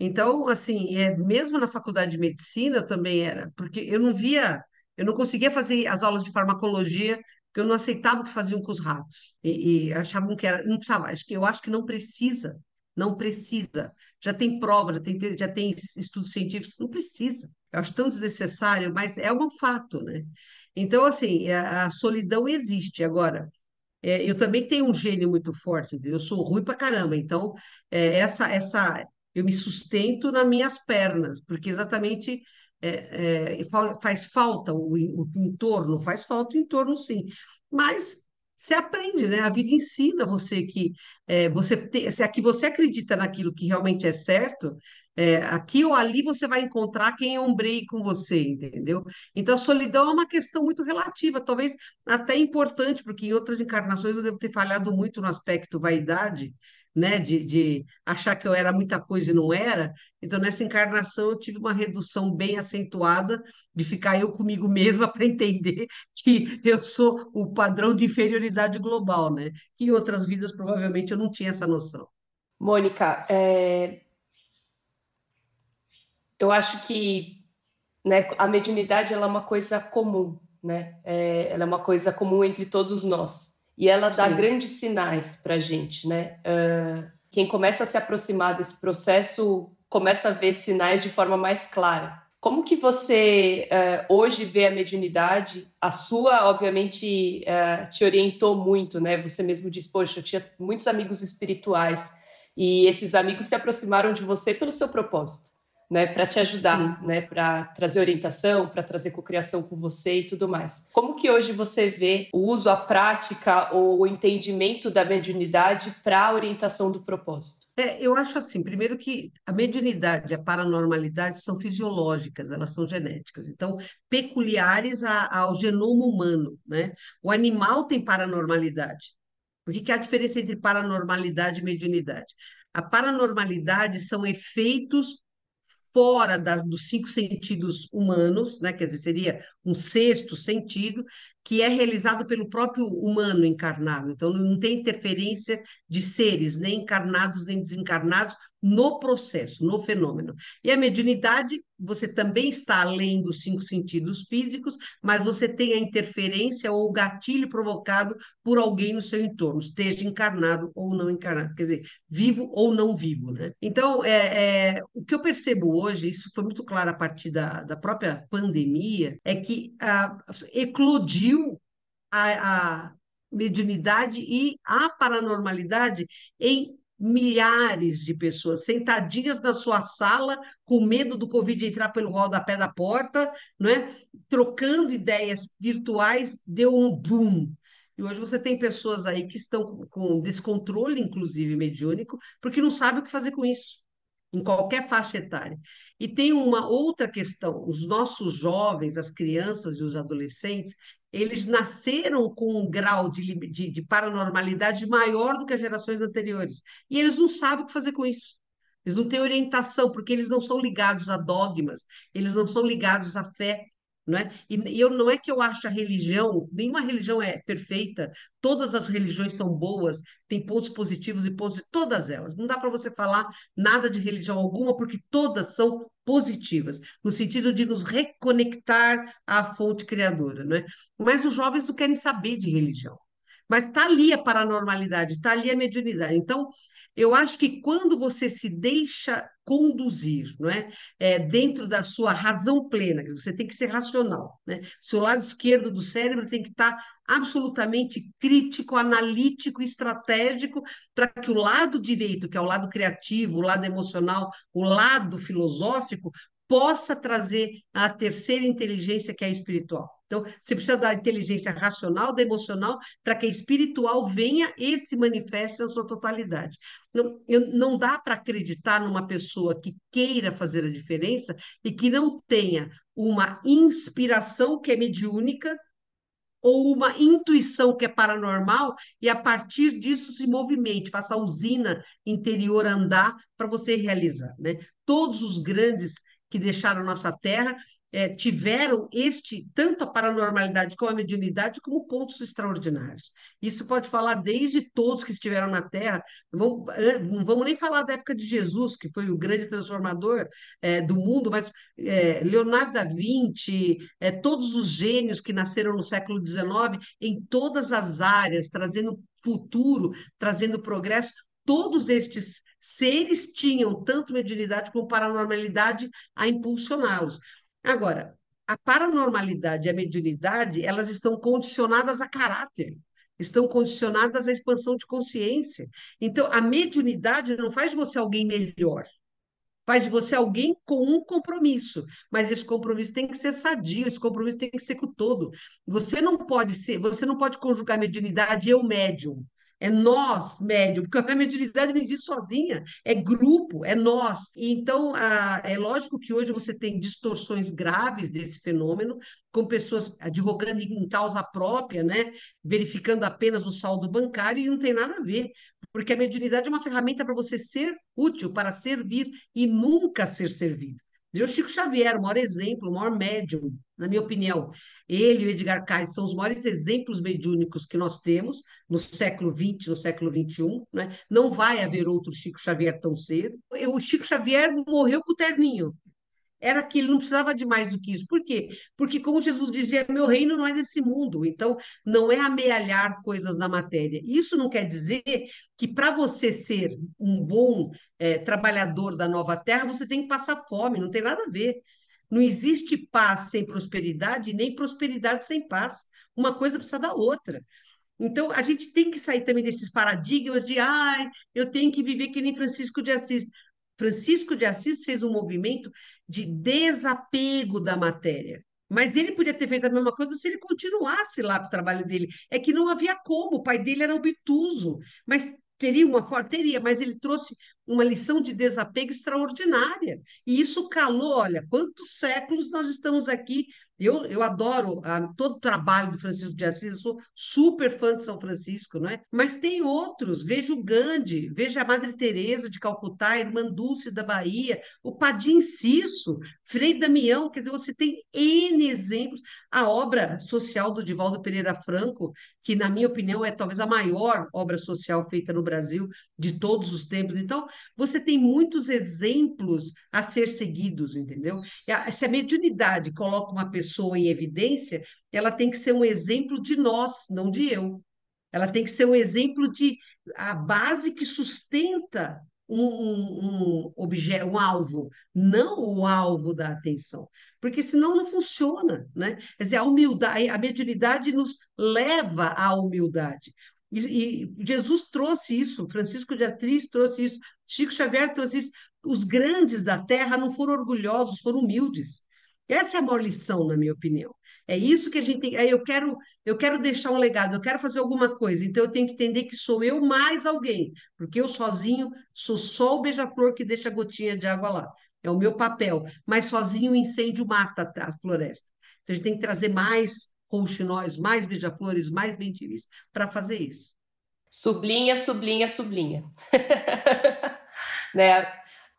Então, assim, é, mesmo na faculdade de medicina também era, porque eu não via, eu não conseguia fazer as aulas de farmacologia porque eu não aceitava o que faziam com os ratos. E, e achavam que era, não precisava, acho que eu acho que não precisa, não precisa. Já tem prova, já tem, já tem estudos científicos, não precisa. Eu acho tão desnecessário, mas é um fato, né? Então, assim, a, a solidão existe. Agora, é, eu também tenho um gênio muito forte, eu sou ruim pra caramba, então é, essa, essa, eu me sustento nas minhas pernas, porque exatamente é, é, faz falta o, o entorno, faz falta o entorno sim, mas você aprende, né? A vida ensina você que é, você te, se aqui você acredita naquilo que realmente é certo, é, aqui ou ali você vai encontrar quem ombreie com você, entendeu? Então a solidão é uma questão muito relativa, talvez até importante, porque em outras encarnações eu devo ter falhado muito no aspecto vaidade, né, de, de achar que eu era muita coisa e não era. Então, nessa encarnação, eu tive uma redução bem acentuada de ficar eu comigo mesma para entender que eu sou o padrão de inferioridade global, né? Que em outras vidas, provavelmente, eu não tinha essa noção. Mônica, é... eu acho que né, a mediunidade ela é uma coisa comum, né? É, ela é uma coisa comum entre todos nós. E ela dá Sim. grandes sinais para a gente, né? Uh, quem começa a se aproximar desse processo começa a ver sinais de forma mais clara. Como que você uh, hoje vê a mediunidade? A sua, obviamente, uh, te orientou muito, né? Você mesmo disse, poxa, eu tinha muitos amigos espirituais e esses amigos se aproximaram de você pelo seu propósito né, para te ajudar, Sim. né, para trazer orientação, para trazer cocriação com você e tudo mais. Como que hoje você vê o uso, a prática ou o entendimento da mediunidade para a orientação do propósito? É, eu acho assim, primeiro que a mediunidade e a paranormalidade são fisiológicas, elas são genéticas, então peculiares a, ao genoma humano, né? O animal tem paranormalidade. O que é a diferença entre paranormalidade e mediunidade? A paranormalidade são efeitos fora das, dos cinco sentidos humanos, né? quer dizer, seria um sexto sentido, que é realizado pelo próprio humano encarnado. Então, não tem interferência de seres, nem encarnados nem desencarnados, no processo, no fenômeno. E a mediunidade, você também está além dos cinco sentidos físicos, mas você tem a interferência ou o gatilho provocado por alguém no seu entorno, esteja encarnado ou não encarnado, quer dizer, vivo ou não vivo. Né? Então, é, é, o que eu percebo hoje, isso foi muito claro a partir da, da própria pandemia, é que a, eclodiu a, a mediunidade e a paranormalidade em milhares de pessoas sentadinhas na sua sala, com medo do Covid entrar pelo rodapé da porta, não é? trocando ideias virtuais, deu um boom. E hoje você tem pessoas aí que estão com descontrole, inclusive mediúnico, porque não sabem o que fazer com isso. Em qualquer faixa etária. E tem uma outra questão: os nossos jovens, as crianças e os adolescentes, eles nasceram com um grau de, de, de paranormalidade maior do que as gerações anteriores. E eles não sabem o que fazer com isso. Eles não têm orientação, porque eles não são ligados a dogmas, eles não são ligados à fé. Não é? E eu não é que eu acho a religião, nenhuma religião é perfeita, todas as religiões são boas, tem pontos positivos e pontos, todas elas. Não dá para você falar nada de religião alguma, porque todas são positivas, no sentido de nos reconectar à fonte criadora, não é? Mas os jovens não querem saber de religião. Mas está ali a paranormalidade, está ali a mediunidade. Então, eu acho que quando você se deixa conduzir, não é? é? dentro da sua razão plena, você tem que ser racional, né? Seu lado esquerdo do cérebro tem que estar absolutamente crítico, analítico, estratégico, para que o lado direito, que é o lado criativo, o lado emocional, o lado filosófico, possa trazer a terceira inteligência, que é a espiritual. Então, você precisa da inteligência racional, da emocional, para que a espiritual venha e se manifeste na sua totalidade. Não, não dá para acreditar numa pessoa que queira fazer a diferença e que não tenha uma inspiração que é mediúnica ou uma intuição que é paranormal e a partir disso se movimente, faça a usina interior andar para você realizar. Né? Todos os grandes que deixaram nossa terra é, tiveram este, tanto a paranormalidade como a mediunidade, como pontos extraordinários. Isso pode falar desde todos que estiveram na Terra, não vamos, vamos nem falar da época de Jesus, que foi o grande transformador é, do mundo, mas é, Leonardo da Vinci, é, todos os gênios que nasceram no século XIX, em todas as áreas, trazendo futuro, trazendo progresso, todos estes seres tinham tanto mediunidade como paranormalidade a impulsioná-los. Agora, a paranormalidade e a mediunidade, elas estão condicionadas a caráter, estão condicionadas à expansão de consciência. Então, a mediunidade não faz de você alguém melhor, faz de você alguém com um compromisso, mas esse compromisso tem que ser sadio, esse compromisso tem que ser com todo. Você não pode ser, você não pode conjugar mediunidade e eu médium. É nós, médium, porque a mediunidade não existe sozinha, é grupo, é nós. Então, a, é lógico que hoje você tem distorções graves desse fenômeno, com pessoas advogando em causa própria, né? verificando apenas o saldo bancário, e não tem nada a ver, porque a mediunidade é uma ferramenta para você ser útil, para servir e nunca ser servido. O Chico Xavier, o maior exemplo, o maior médium, na minha opinião. Ele e o Edgar Cayce são os maiores exemplos mediúnicos que nós temos no século XX, no século XXI. Né? Não vai haver outro Chico Xavier tão cedo. O Chico Xavier morreu com o terninho era ele não precisava de mais do que isso. Por quê? Porque, como Jesus dizia, meu reino não é desse mundo, então não é amealhar coisas na matéria. Isso não quer dizer que para você ser um bom é, trabalhador da nova terra, você tem que passar fome, não tem nada a ver. Não existe paz sem prosperidade, nem prosperidade sem paz. Uma coisa precisa da outra. Então, a gente tem que sair também desses paradigmas de, ai, eu tenho que viver que nem Francisco de Assis. Francisco de Assis fez um movimento de desapego da matéria. Mas ele podia ter feito a mesma coisa se ele continuasse lá com o trabalho dele. É que não havia como, o pai dele era obtuso, mas teria uma forma, teria, mas ele trouxe uma lição de desapego extraordinária. E isso calou, olha, quantos séculos nós estamos aqui eu, eu adoro ah, todo o trabalho do Francisco de Assis, sou super fã de São Francisco, não é? Mas tem outros, veja o Gandhi, veja a Madre Teresa de Calcutá, a Irmã Dulce da Bahia, o Padim Cisso, Frei Damião, quer dizer, você tem N exemplos. A obra social do Divaldo Pereira Franco, que na minha opinião é talvez a maior obra social feita no Brasil de todos os tempos. Então, você tem muitos exemplos a ser seguidos, entendeu? Se a mediunidade coloca uma pessoa em evidência, ela tem que ser um exemplo de nós, não de eu. Ela tem que ser um exemplo de a base que sustenta um, um, um objeto, um alvo, não o alvo da atenção, porque senão não funciona, né? Quer dizer, a humildade, a mediunidade nos leva à humildade. E, e, Jesus trouxe isso, Francisco de Assis trouxe isso, Chico Xavier trouxe isso. Os grandes da terra não foram orgulhosos, foram humildes. Essa é a maior lição, na minha opinião. É isso que a gente tem. Eu quero, eu quero deixar um legado, eu quero fazer alguma coisa, então eu tenho que entender que sou eu mais alguém, porque eu sozinho sou só o beija-flor que deixa a gotinha de água lá. É o meu papel. Mas sozinho o incêndio mata a floresta. Então a gente tem que trazer mais rouxinóis, mais beija-flores, mais bentivis para fazer isso. Sublinha, sublinha, sublinha. né?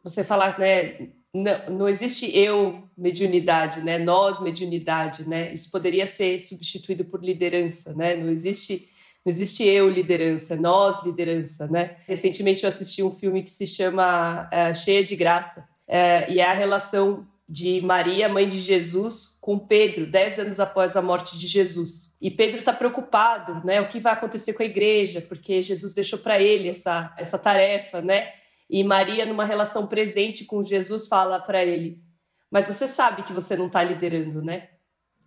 Você falar, né? Não, não existe eu mediunidade, né? Nós mediunidade, né? Isso poderia ser substituído por liderança, né? Não existe não existe eu liderança, nós liderança, né? Recentemente eu assisti um filme que se chama uh, Cheia de Graça uh, e é a relação de Maria, mãe de Jesus, com Pedro, dez anos após a morte de Jesus. E Pedro está preocupado, né? O que vai acontecer com a igreja? Porque Jesus deixou para ele essa, essa tarefa, né? E Maria, numa relação presente com Jesus, fala para ele: Mas você sabe que você não está liderando, né?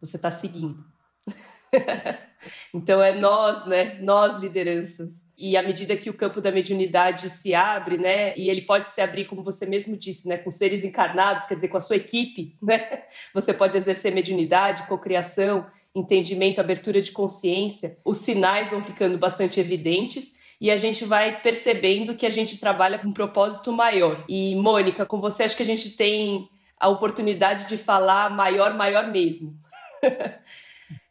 Você está seguindo. então é nós, né? Nós lideranças. E à medida que o campo da mediunidade se abre, né? E ele pode se abrir, como você mesmo disse, né? Com seres encarnados, quer dizer, com a sua equipe, né? Você pode exercer mediunidade, cocriação, entendimento, abertura de consciência. Os sinais vão ficando bastante evidentes e a gente vai percebendo que a gente trabalha com um propósito maior. E, Mônica, com você acho que a gente tem a oportunidade de falar maior, maior mesmo.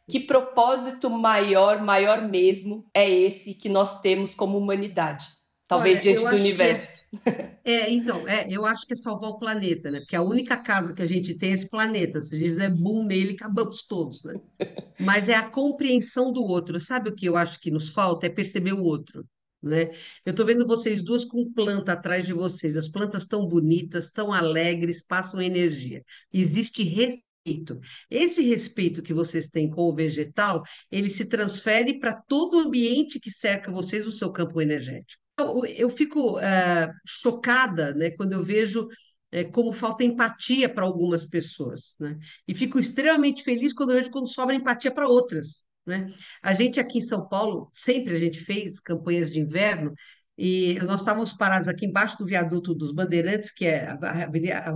que propósito maior, maior mesmo é esse que nós temos como humanidade? Talvez Olha, diante do universo. É, é, então, é, eu acho que é salvar o planeta, né? Porque a única casa que a gente tem é esse planeta. Se a gente fizer boom nele, acabamos todos, né? Mas é a compreensão do outro. Sabe o que eu acho que nos falta? É perceber o outro né? Eu estou vendo vocês duas com planta atrás de vocês. As plantas tão bonitas, tão alegres, passam energia. Existe respeito. Esse respeito que vocês têm com o vegetal, ele se transfere para todo o ambiente que cerca vocês, o seu campo energético. Eu, eu fico uh, chocada, né, quando eu vejo é, como falta empatia para algumas pessoas, né? E fico extremamente feliz quando eu vejo quando sobra empatia para outras. Né? A gente aqui em São Paulo, sempre a gente fez campanhas de inverno, e nós estávamos parados aqui embaixo do viaduto dos Bandeirantes, que é a Avenida,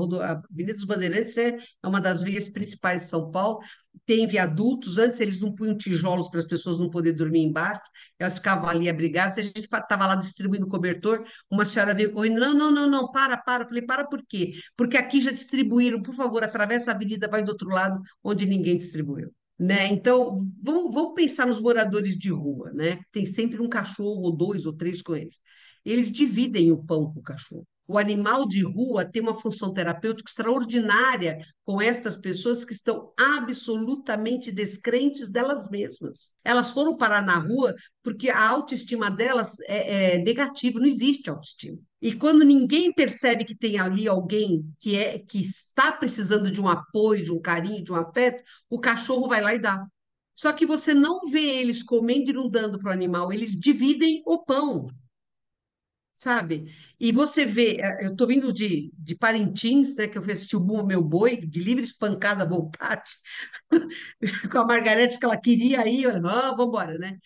dos Bandeirantes é uma das vias principais de São Paulo. Tem viadutos, antes eles não punham tijolos para as pessoas não poderem dormir embaixo, elas ficavam ali abrigadas, a gente estava lá distribuindo cobertor, uma senhora veio correndo, não, não, não, não, para, para. Eu falei, para por quê? Porque aqui já distribuíram, por favor, atravessa a avenida, vai do outro lado, onde ninguém distribuiu. Né? Então, vamos, vamos pensar nos moradores de rua, né? Tem sempre um cachorro, ou dois, ou três com eles. Eles dividem o pão com o cachorro. O animal de rua tem uma função terapêutica extraordinária com essas pessoas que estão absolutamente descrentes delas mesmas. Elas foram parar na rua porque a autoestima delas é, é negativa, não existe autoestima. E quando ninguém percebe que tem ali alguém que é que está precisando de um apoio, de um carinho, de um afeto, o cachorro vai lá e dá. Só que você não vê eles comendo e não dando para o animal, eles dividem o pão sabe? E você vê, eh, eu estou vindo de, de Parintins, né, que eu assisti o Meu Boi, de livre espancada à vontade, com a Margarete, que ela queria ir, falei, ah, vamos embora, né?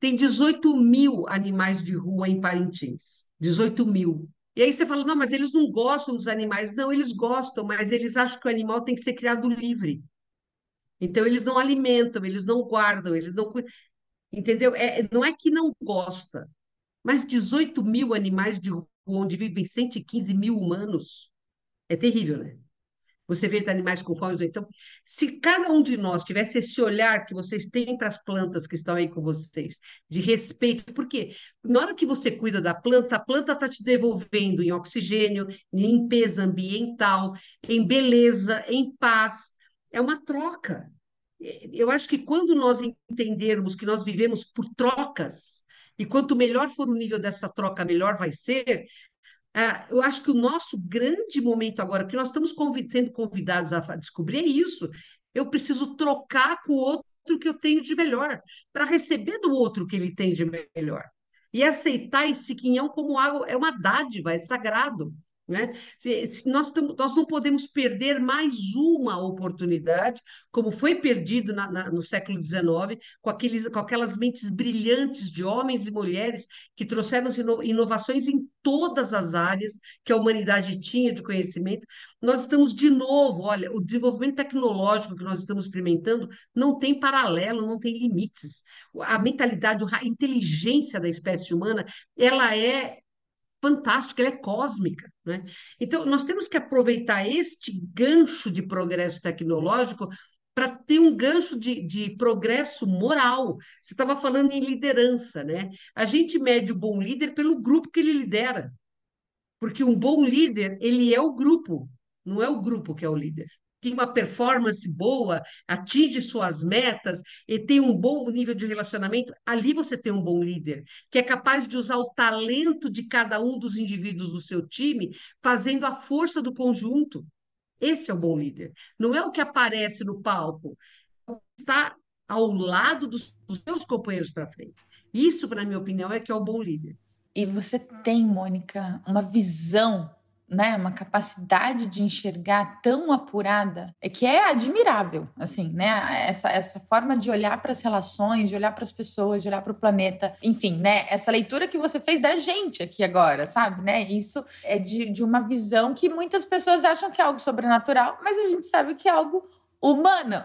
Tem 18 mil animais de rua em Parintins, 18 mil. E aí você fala, não, mas eles não gostam dos animais. Não, eles gostam, mas eles acham que o animal tem que ser criado livre. Então, eles não alimentam, eles não guardam, eles não... Entendeu? É, não é que não gosta, mas 18 mil animais de rua, onde vivem 115 mil humanos. É terrível, né? Você vê animais com fome. Então, se cada um de nós tivesse esse olhar que vocês têm para as plantas que estão aí com vocês, de respeito, porque na hora que você cuida da planta, a planta está te devolvendo em oxigênio, em limpeza ambiental, em beleza, em paz. É uma troca. Eu acho que quando nós entendermos que nós vivemos por trocas, e quanto melhor for o nível dessa troca, melhor vai ser. Ah, eu acho que o nosso grande momento agora, que nós estamos sendo convidados a descobrir, é isso. Eu preciso trocar com o outro que eu tenho de melhor, para receber do outro que ele tem de melhor. E aceitar esse quinhão como algo, é uma dádiva, é sagrado. Né? Se, se nós, nós não podemos perder mais uma oportunidade, como foi perdido na, na, no século XIX, com, aqueles, com aquelas mentes brilhantes de homens e mulheres que trouxeram inovações em todas as áreas que a humanidade tinha de conhecimento. Nós estamos de novo, olha, o desenvolvimento tecnológico que nós estamos experimentando não tem paralelo, não tem limites. A mentalidade, a inteligência da espécie humana, ela é fantástica, ela é cósmica. Né? Então, nós temos que aproveitar este gancho de progresso tecnológico para ter um gancho de, de progresso moral. Você estava falando em liderança, né? A gente mede o bom líder pelo grupo que ele lidera. Porque um bom líder, ele é o grupo, não é o grupo que é o líder tem uma performance boa, atinge suas metas e tem um bom nível de relacionamento, ali você tem um bom líder, que é capaz de usar o talento de cada um dos indivíduos do seu time, fazendo a força do conjunto. Esse é o bom líder. Não é o que aparece no palco, está ao lado dos, dos seus companheiros para frente. Isso, na minha opinião, é que é o bom líder. E você tem, Mônica, uma visão né, uma capacidade de enxergar tão apurada, é que é admirável, assim, né? Essa, essa forma de olhar para as relações, de olhar para as pessoas, de olhar para o planeta, enfim, né? Essa leitura que você fez da gente aqui agora, sabe, né? Isso é de, de uma visão que muitas pessoas acham que é algo sobrenatural, mas a gente sabe que é algo humano,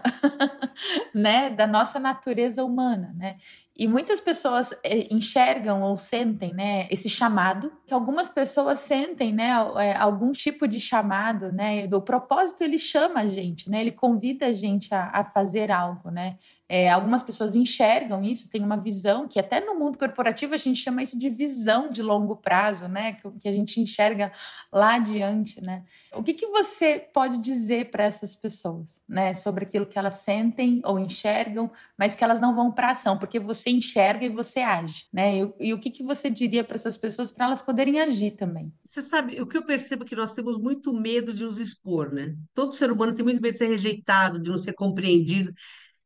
né, da nossa natureza humana, né? E muitas pessoas eh, enxergam ou sentem, né, esse chamado, que algumas pessoas sentem, né, eh, algum tipo de chamado, né, do propósito ele chama a gente, né, ele convida a gente a, a fazer algo, né, é, algumas pessoas enxergam isso, tem uma visão que até no mundo corporativo a gente chama isso de visão de longo prazo, né? Que, que a gente enxerga lá adiante, né? O que, que você pode dizer para essas pessoas, né? Sobre aquilo que elas sentem ou enxergam, mas que elas não vão para ação, porque você enxerga e você age, né? E, e o que, que você diria para essas pessoas para elas poderem agir também? Você sabe, o que eu percebo é que nós temos muito medo de nos expor, né? Todo ser humano tem muito medo de ser rejeitado, de não ser compreendido.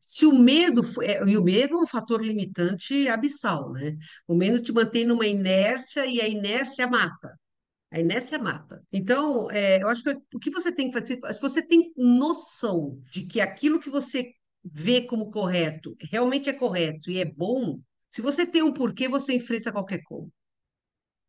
Se o medo, é, e o medo é um fator limitante abissal, né? O medo te mantém numa inércia e a inércia mata. A inércia mata. Então, é, eu acho que o que você tem que fazer, se você tem noção de que aquilo que você vê como correto realmente é correto e é bom, se você tem um porquê, você enfrenta qualquer como.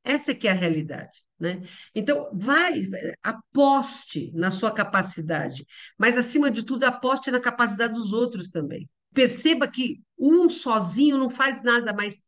Essa é que é a realidade, né? Então, vai, aposte na sua capacidade, mas acima de tudo, aposte na capacidade dos outros também. Perceba que um sozinho não faz nada, mas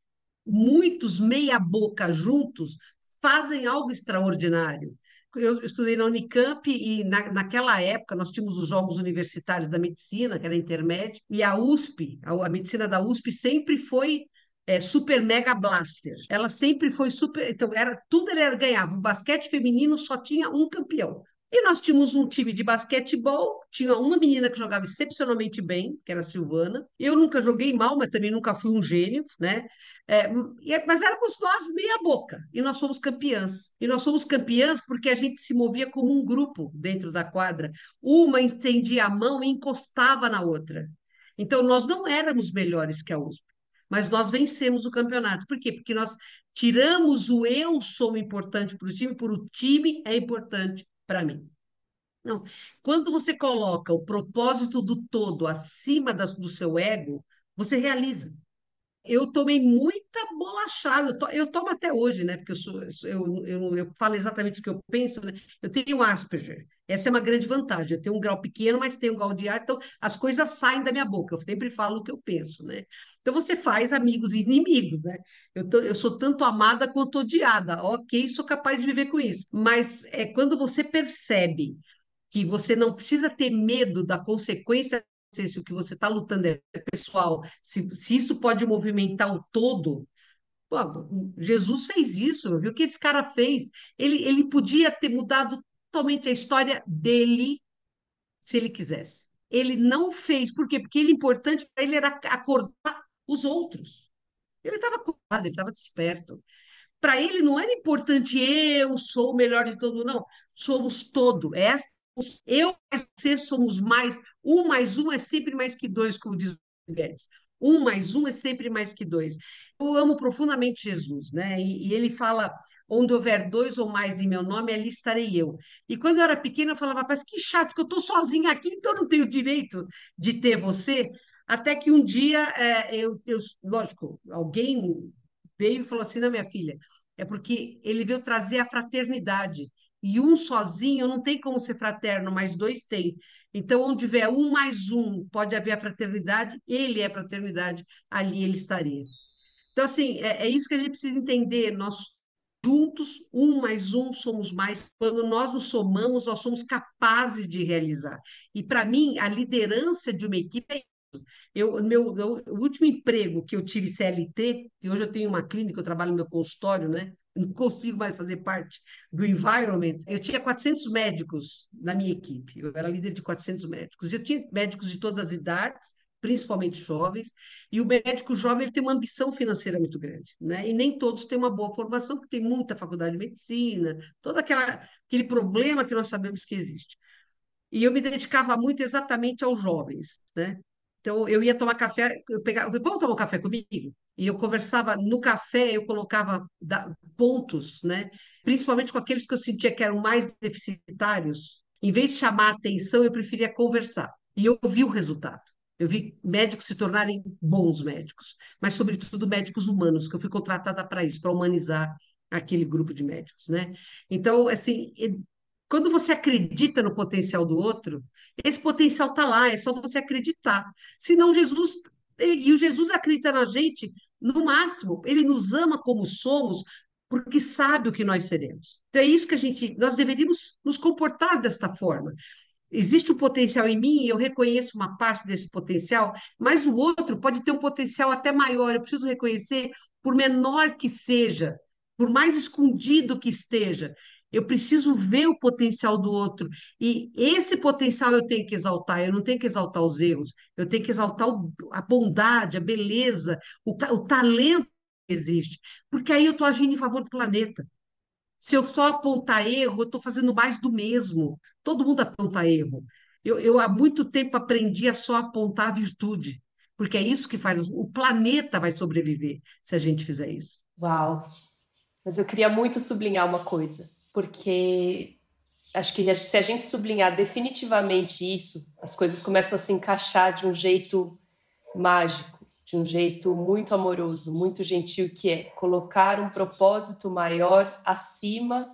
muitos meia boca juntos fazem algo extraordinário. Eu estudei na Unicamp e na, naquela época nós tínhamos os Jogos Universitários da Medicina, que era intermédio, e a USP, a, a medicina da USP sempre foi é, Super Mega Blaster. Ela sempre foi super. Então, era tudo era, ganhava. O basquete feminino só tinha um campeão. E nós tínhamos um time de basquetebol, tinha uma menina que jogava excepcionalmente bem, que era a Silvana. Eu nunca joguei mal, mas também nunca fui um gênio, né? É, é mas éramos nós meia boca, e nós somos campeãs. E nós somos campeãs porque a gente se movia como um grupo dentro da quadra. Uma estendia a mão e encostava na outra. Então, nós não éramos melhores que a USP mas nós vencemos o campeonato. Por quê? Porque nós tiramos o eu sou importante para o time, por o time é importante para mim. Não. Quando você coloca o propósito do todo acima do seu ego, você realiza. Eu tomei muita bolachada, eu, to, eu tomo até hoje, né? Porque eu, sou, eu, eu, eu falo exatamente o que eu penso, né? Eu tenho Asperger. Essa é uma grande vantagem. Eu tenho um grau pequeno, mas tenho um grau de ar, então as coisas saem da minha boca. Eu sempre falo o que eu penso, né? Então você faz amigos e inimigos, né? Eu, tô, eu sou tanto amada quanto odiada. Ok, sou capaz de viver com isso. Mas é quando você percebe que você não precisa ter medo da consequência se o que você está lutando é pessoal, se, se isso pode movimentar o todo, Pô, Jesus fez isso, viu o que esse cara fez? Ele, ele podia ter mudado totalmente a história dele se ele quisesse. Ele não fez, por quê? Porque ele importante para ele era acordar os outros. Ele estava acordado, ele estava desperto. Para ele não era importante eu sou o melhor de todo, não. Somos todo. É eu e você somos mais. Um mais um é sempre mais que dois, como diz o Guedes. Um mais um é sempre mais que dois. Eu amo profundamente Jesus, né? E, e ele fala: onde houver dois ou mais em meu nome, ali estarei eu. E quando eu era pequena, eu falava, mas que chato, que eu estou sozinha aqui, então eu não tenho direito de ter você. Até que um dia, é, eu, eu, lógico, alguém veio e falou assim: não, minha filha, é porque ele veio trazer a fraternidade. E um sozinho não tem como ser fraterno, mas dois tem. Então, onde tiver um mais um, pode haver a fraternidade, ele é fraternidade, ali ele estaria. Então, assim, é, é isso que a gente precisa entender. Nós juntos, um mais um, somos mais. Quando nós nos somamos, nós somos capazes de realizar. E, para mim, a liderança de uma equipe é isso. Eu, meu, o último emprego que eu tive CLT, e hoje eu tenho uma clínica, eu trabalho no meu consultório, né? Não consigo mais fazer parte do environment. Eu tinha 400 médicos na minha equipe, eu era líder de 400 médicos. Eu tinha médicos de todas as idades, principalmente jovens, e o médico jovem ele tem uma ambição financeira muito grande, né? E nem todos têm uma boa formação, porque tem muita faculdade de medicina, todo aquela, aquele problema que nós sabemos que existe. E eu me dedicava muito exatamente aos jovens, né? Então, eu ia tomar café, eu pegava, vamos tomar um café comigo? E eu conversava no café, eu colocava pontos, né? Principalmente com aqueles que eu sentia que eram mais deficitários. Em vez de chamar atenção, eu preferia conversar. E eu vi o resultado. Eu vi médicos se tornarem bons médicos, mas, sobretudo, médicos humanos, que eu fui contratada para isso, para humanizar aquele grupo de médicos, né? Então, assim, quando você acredita no potencial do outro, esse potencial está lá, é só você acreditar. Senão, Jesus, e o Jesus acredita na gente, no máximo, ele nos ama como somos, porque sabe o que nós seremos. Então, é isso que a gente, nós deveríamos nos comportar desta forma existe um potencial em mim, eu reconheço uma parte desse potencial, mas o outro pode ter um potencial até maior. Eu preciso reconhecer, por menor que seja, por mais escondido que esteja, eu preciso ver o potencial do outro. E esse potencial eu tenho que exaltar, eu não tenho que exaltar os erros, eu tenho que exaltar o, a bondade, a beleza, o, o talento que existe. Porque aí eu estou agindo em favor do planeta. Se eu só apontar erro, eu estou fazendo mais do mesmo. Todo mundo aponta erro. Eu, eu há muito tempo aprendi a só apontar a virtude, porque é isso que faz. O planeta vai sobreviver se a gente fizer isso. Uau! Mas eu queria muito sublinhar uma coisa, porque acho que se a gente sublinhar definitivamente isso, as coisas começam a se encaixar de um jeito mágico de um jeito muito amoroso, muito gentil, que é colocar um propósito maior acima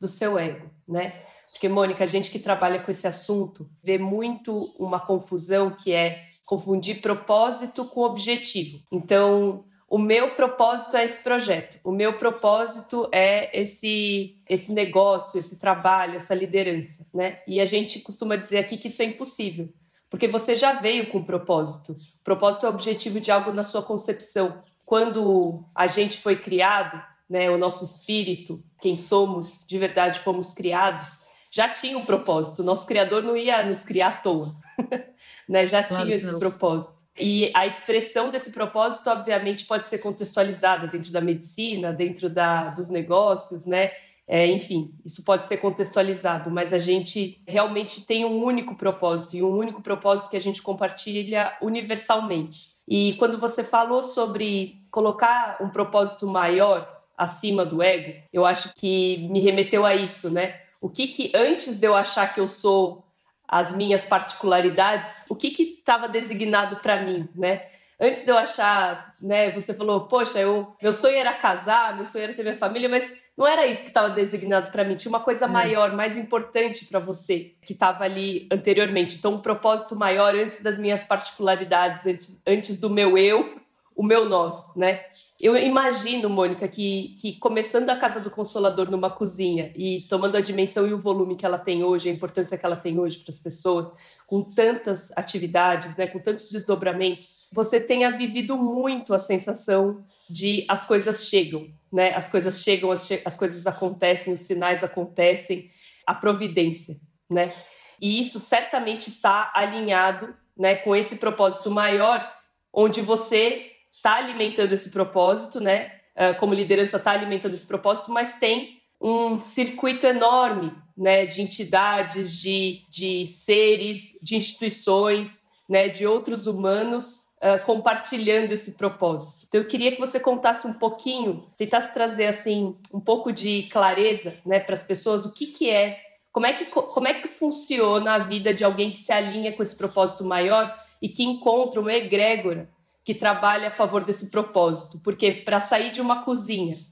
do seu ego, né? Porque, Mônica, a gente que trabalha com esse assunto vê muito uma confusão que é confundir propósito com objetivo. Então, o meu propósito é esse projeto, o meu propósito é esse esse negócio, esse trabalho, essa liderança, né? E a gente costuma dizer aqui que isso é impossível, porque você já veio com propósito. Propósito é o objetivo de algo na sua concepção. Quando a gente foi criado, né, o nosso espírito, quem somos, de verdade fomos criados, já tinha um propósito. Nosso Criador não ia nos criar à toa, né? já claro tinha esse não. propósito. E a expressão desse propósito, obviamente, pode ser contextualizada dentro da medicina, dentro da, dos negócios, né? É, enfim, isso pode ser contextualizado, mas a gente realmente tem um único propósito e um único propósito que a gente compartilha universalmente. E quando você falou sobre colocar um propósito maior acima do ego, eu acho que me remeteu a isso, né? O que que antes de eu achar que eu sou as minhas particularidades, o que que estava designado para mim, né? Antes de eu achar, né, você falou, poxa, eu, meu sonho era casar, meu sonho era ter minha família, mas não era isso que estava designado para mim. Tinha uma coisa é. maior, mais importante para você, que estava ali anteriormente. Então, um propósito maior antes das minhas particularidades, antes, antes do meu eu, o meu nós, né? Eu imagino, Mônica, que, que começando a Casa do Consolador numa cozinha e tomando a dimensão e o volume que ela tem hoje, a importância que ela tem hoje para as pessoas, com tantas atividades, né, com tantos desdobramentos, você tenha vivido muito a sensação de as coisas chegam, né? As coisas chegam, as, che as coisas acontecem, os sinais acontecem, a providência, né? E isso certamente está alinhado, né, com esse propósito maior, onde você está alimentando esse propósito, né? Uh, como liderança está alimentando esse propósito, mas tem um circuito enorme, né, de entidades, de, de seres, de instituições né, de outros humanos uh, compartilhando esse propósito. Então eu queria que você contasse um pouquinho, tentasse trazer assim um pouco de clareza, né, para as pessoas o que que é, como é que como é que funciona a vida de alguém que se alinha com esse propósito maior e que encontra uma egrégora que trabalha a favor desse propósito, porque para sair de uma cozinha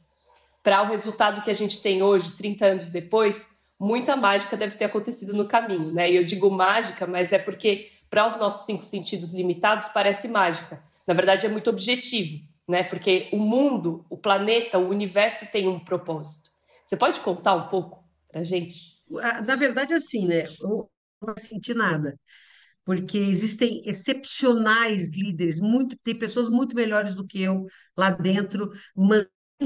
para o resultado que a gente tem hoje, 30 anos depois, muita mágica deve ter acontecido no caminho, né? E eu digo mágica, mas é porque para os nossos cinco sentidos limitados parece mágica. Na verdade, é muito objetivo, né? Porque o mundo, o planeta, o universo tem um propósito. Você pode contar um pouco para gente? Na verdade, assim, né? Eu não vou sentir nada, porque existem excepcionais líderes, muito, tem pessoas muito melhores do que eu lá dentro,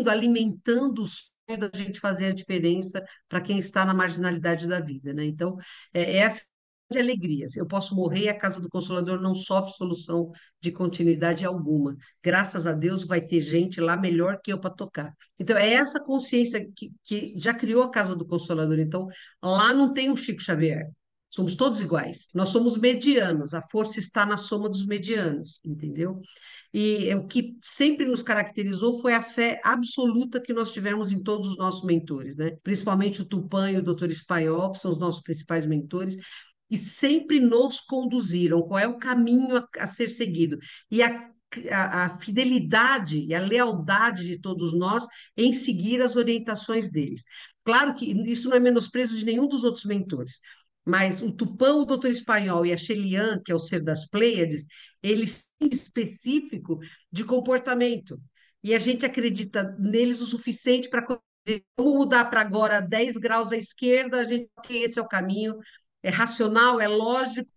alimentando o sonho da gente fazer a diferença para quem está na marginalidade da vida, né? Então, é, essa de alegrias. Eu posso morrer e a Casa do Consolador não sofre solução de continuidade alguma. Graças a Deus vai ter gente lá melhor que eu para tocar. Então, é essa consciência que, que já criou a Casa do Consolador. Então, lá não tem um Chico Xavier. Somos todos iguais. Nós somos medianos. A força está na soma dos medianos, entendeu? E o que sempre nos caracterizou foi a fé absoluta que nós tivemos em todos os nossos mentores, né? Principalmente o Tupã e o Doutor Espanhol, que são os nossos principais mentores, e sempre nos conduziram qual é o caminho a, a ser seguido. E a a, a, fidelidade e a lealdade de todos nós em seguir as orientações deles. Claro que isso não é menosprezo de nenhum dos outros mentores, mas o Tupã, o Doutor Espanhol e a Shelian, que é o ser das Pleiades, eles têm específico de comportamento. E a gente acredita neles o suficiente para como mudar para agora 10 graus à esquerda, a gente que esse é o caminho, é racional, é lógico,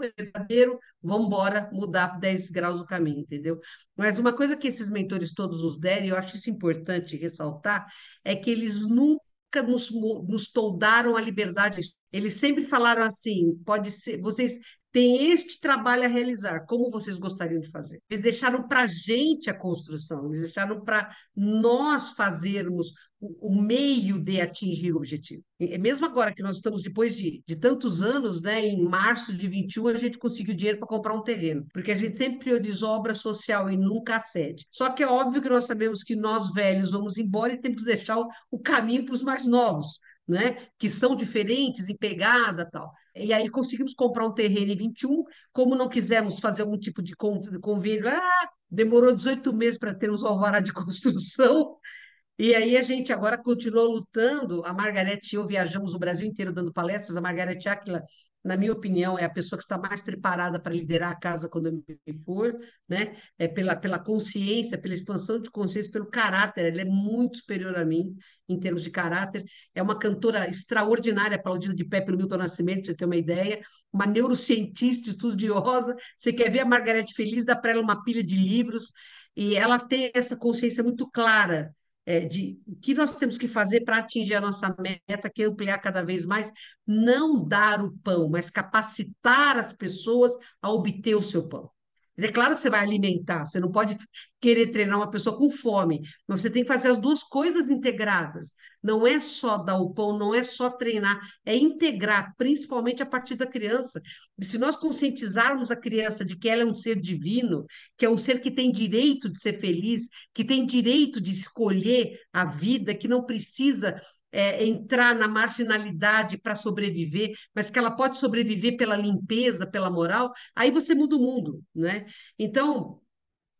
é verdadeiro, vamos embora mudar 10 graus o caminho, entendeu? Mas uma coisa que esses mentores todos nos deram, e eu acho isso importante ressaltar, é que eles nunca nos, nos toldaram a liberdade. Eles sempre falaram assim: pode ser, vocês têm este trabalho a realizar, como vocês gostariam de fazer? Eles deixaram para a gente a construção, eles deixaram para nós fazermos o, o, meio de atingir o objetivo. E mesmo agora que nós estamos, depois de, de tantos anos, né, em março de 21, a gente conseguiu dinheiro para comprar um terreno, porque a gente sempre priorizou obra social e nunca a sede. Só que é óbvio que nós sabemos que nós velhos vamos embora e temos que deixar o, o caminho para os mais novos né, que são diferentes em pegada tal. E aí conseguimos comprar um terreno em 21, como não quisemos fazer algum tipo de convênio, ah, demorou 18 meses para termos o alvará de construção, e aí a gente agora continuou lutando. A Margarete e eu viajamos o Brasil inteiro dando palestras. A Margarete Aquila na minha opinião, é a pessoa que está mais preparada para liderar a casa quando eu for, né? É pela, pela consciência, pela expansão de consciência, pelo caráter. Ela é muito superior a mim em termos de caráter. É uma cantora extraordinária, aplaudida de pé pelo Milton Nascimento, para você ter uma ideia. Uma neurocientista estudiosa. Você quer ver a Margarete feliz, dá para ela uma pilha de livros. E ela tem essa consciência muito clara é, de o que nós temos que fazer para atingir a nossa meta, que é ampliar cada vez mais, não dar o pão, mas capacitar as pessoas a obter o seu pão. É claro que você vai alimentar, você não pode querer treinar uma pessoa com fome, mas você tem que fazer as duas coisas integradas. Não é só dar o pão, não é só treinar, é integrar, principalmente a partir da criança. E se nós conscientizarmos a criança de que ela é um ser divino, que é um ser que tem direito de ser feliz, que tem direito de escolher a vida, que não precisa é, entrar na marginalidade para sobreviver, mas que ela pode sobreviver pela limpeza, pela moral, aí você muda o mundo, né? Então,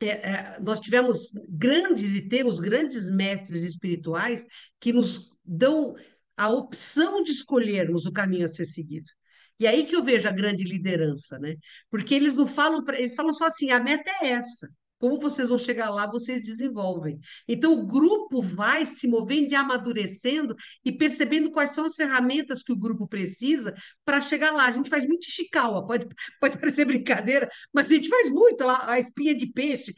é, é, nós tivemos grandes e temos grandes mestres espirituais que nos dão a opção de escolhermos o caminho a ser seguido. E aí que eu vejo a grande liderança, né? Porque eles não falam, eles falam só assim, a meta é essa. Como vocês vão chegar lá, vocês desenvolvem. Então, o grupo vai se movendo e amadurecendo e percebendo quais são as ferramentas que o grupo precisa para chegar lá. A gente faz muito chicaua, pode, pode parecer brincadeira, mas a gente faz muito lá, a espinha de peixe,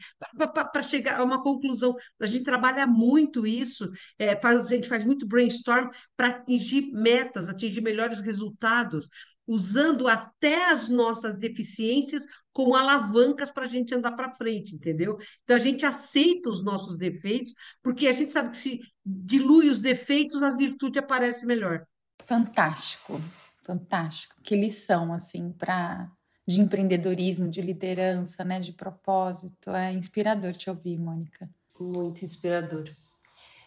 para chegar a uma conclusão. A gente trabalha muito isso, é, faz, a gente faz muito brainstorm para atingir metas, atingir melhores resultados usando até as nossas deficiências como alavancas para a gente andar para frente, entendeu? Então a gente aceita os nossos defeitos, porque a gente sabe que se dilui os defeitos, a virtude aparece melhor. Fantástico, fantástico. Que lição, assim, para de empreendedorismo, de liderança, né, de propósito. É inspirador te ouvir, Mônica. Muito inspirador.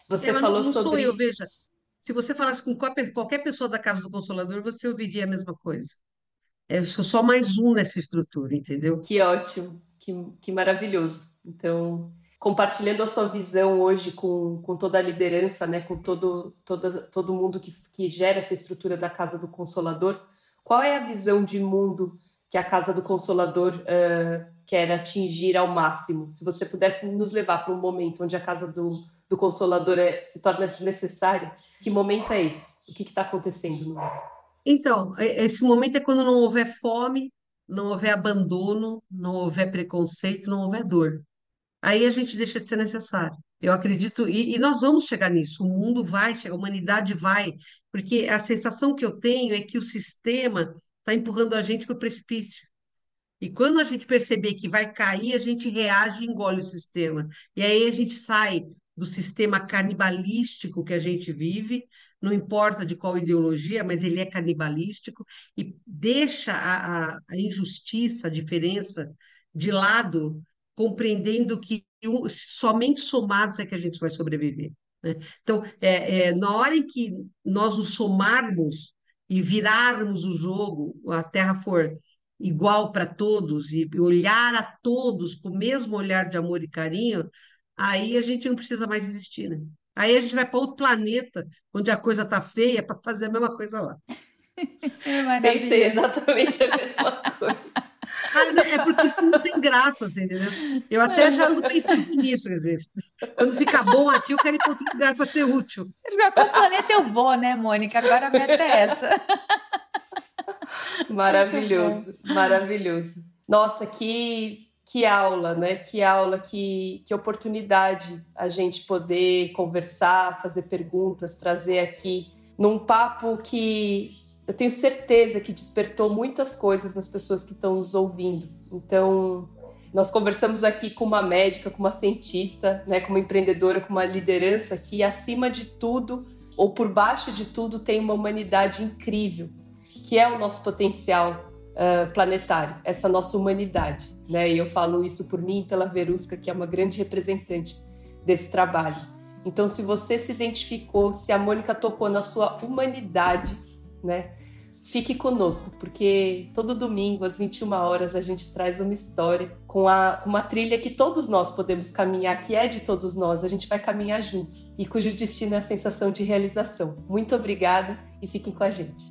Você é, falou não, não sobre. Sou eu, veja. Se você falasse com qualquer pessoa da Casa do Consolador, você ouviria a mesma coisa. Eu sou só mais um nessa estrutura, entendeu? Que ótimo, que, que maravilhoso. Então, compartilhando a sua visão hoje com, com toda a liderança, né, com todo, toda, todo mundo que, que gera essa estrutura da Casa do Consolador, qual é a visão de mundo que a Casa do Consolador uh, quer atingir ao máximo? Se você pudesse nos levar para um momento onde a Casa do, do Consolador é, se torna desnecessária, que momento é esse? O que está acontecendo no mundo? Então, esse momento é quando não houver fome, não houver abandono, não houver preconceito, não houver dor aí a gente deixa de ser necessário. Eu acredito, e, e, nós vamos chegar nisso, o mundo vai, a humanidade vai, porque a sensação que eu tenho é que o sistema está empurrando a gente para o precipício. E quando a gente perceber que vai cair, a gente reage e engole o sistema. E aí a gente sai do sistema canibalístico que a gente vive, não importa de qual ideologia, mas ele é canibalístico, e deixa a, a, a injustiça, a diferença de lado compreendendo que somente somados é que a gente vai sobreviver. Né? Então, é, é, na hora em que nós nos somarmos e virarmos o jogo, a Terra for igual para todos e olhar a todos com o mesmo olhar de amor e carinho, aí a gente não precisa mais existir, né? Aí a gente vai para outro planeta onde a coisa está feia para fazer a mesma coisa lá. Pensei exatamente a mesma coisa. É porque isso não tem graça, assim, entendeu? Eu até já ando pensando nisso, quer dizer, quando ficar bom aqui, eu quero ir para outro lugar para ser útil. Qual planeta eu vou, né, Mônica? Agora a meta é essa. Maravilhoso, maravilhoso. Nossa, que, que aula, né? Que aula, que, que oportunidade a gente poder conversar, fazer perguntas, trazer aqui num papo que eu tenho certeza que despertou muitas coisas nas pessoas que estão nos ouvindo. Então, nós conversamos aqui com uma médica, com uma cientista, né, com uma empreendedora, com uma liderança que, acima de tudo, ou por baixo de tudo, tem uma humanidade incrível, que é o nosso potencial uh, planetário, essa nossa humanidade. Né? E eu falo isso por mim e pela Verusca, que é uma grande representante desse trabalho. Então, se você se identificou, se a Mônica tocou na sua humanidade, né? Fique conosco, porque todo domingo às 21 horas a gente traz uma história com, a, com uma trilha que todos nós podemos caminhar, que é de todos nós, a gente vai caminhar junto e cujo destino é a sensação de realização. Muito obrigada e fiquem com a gente.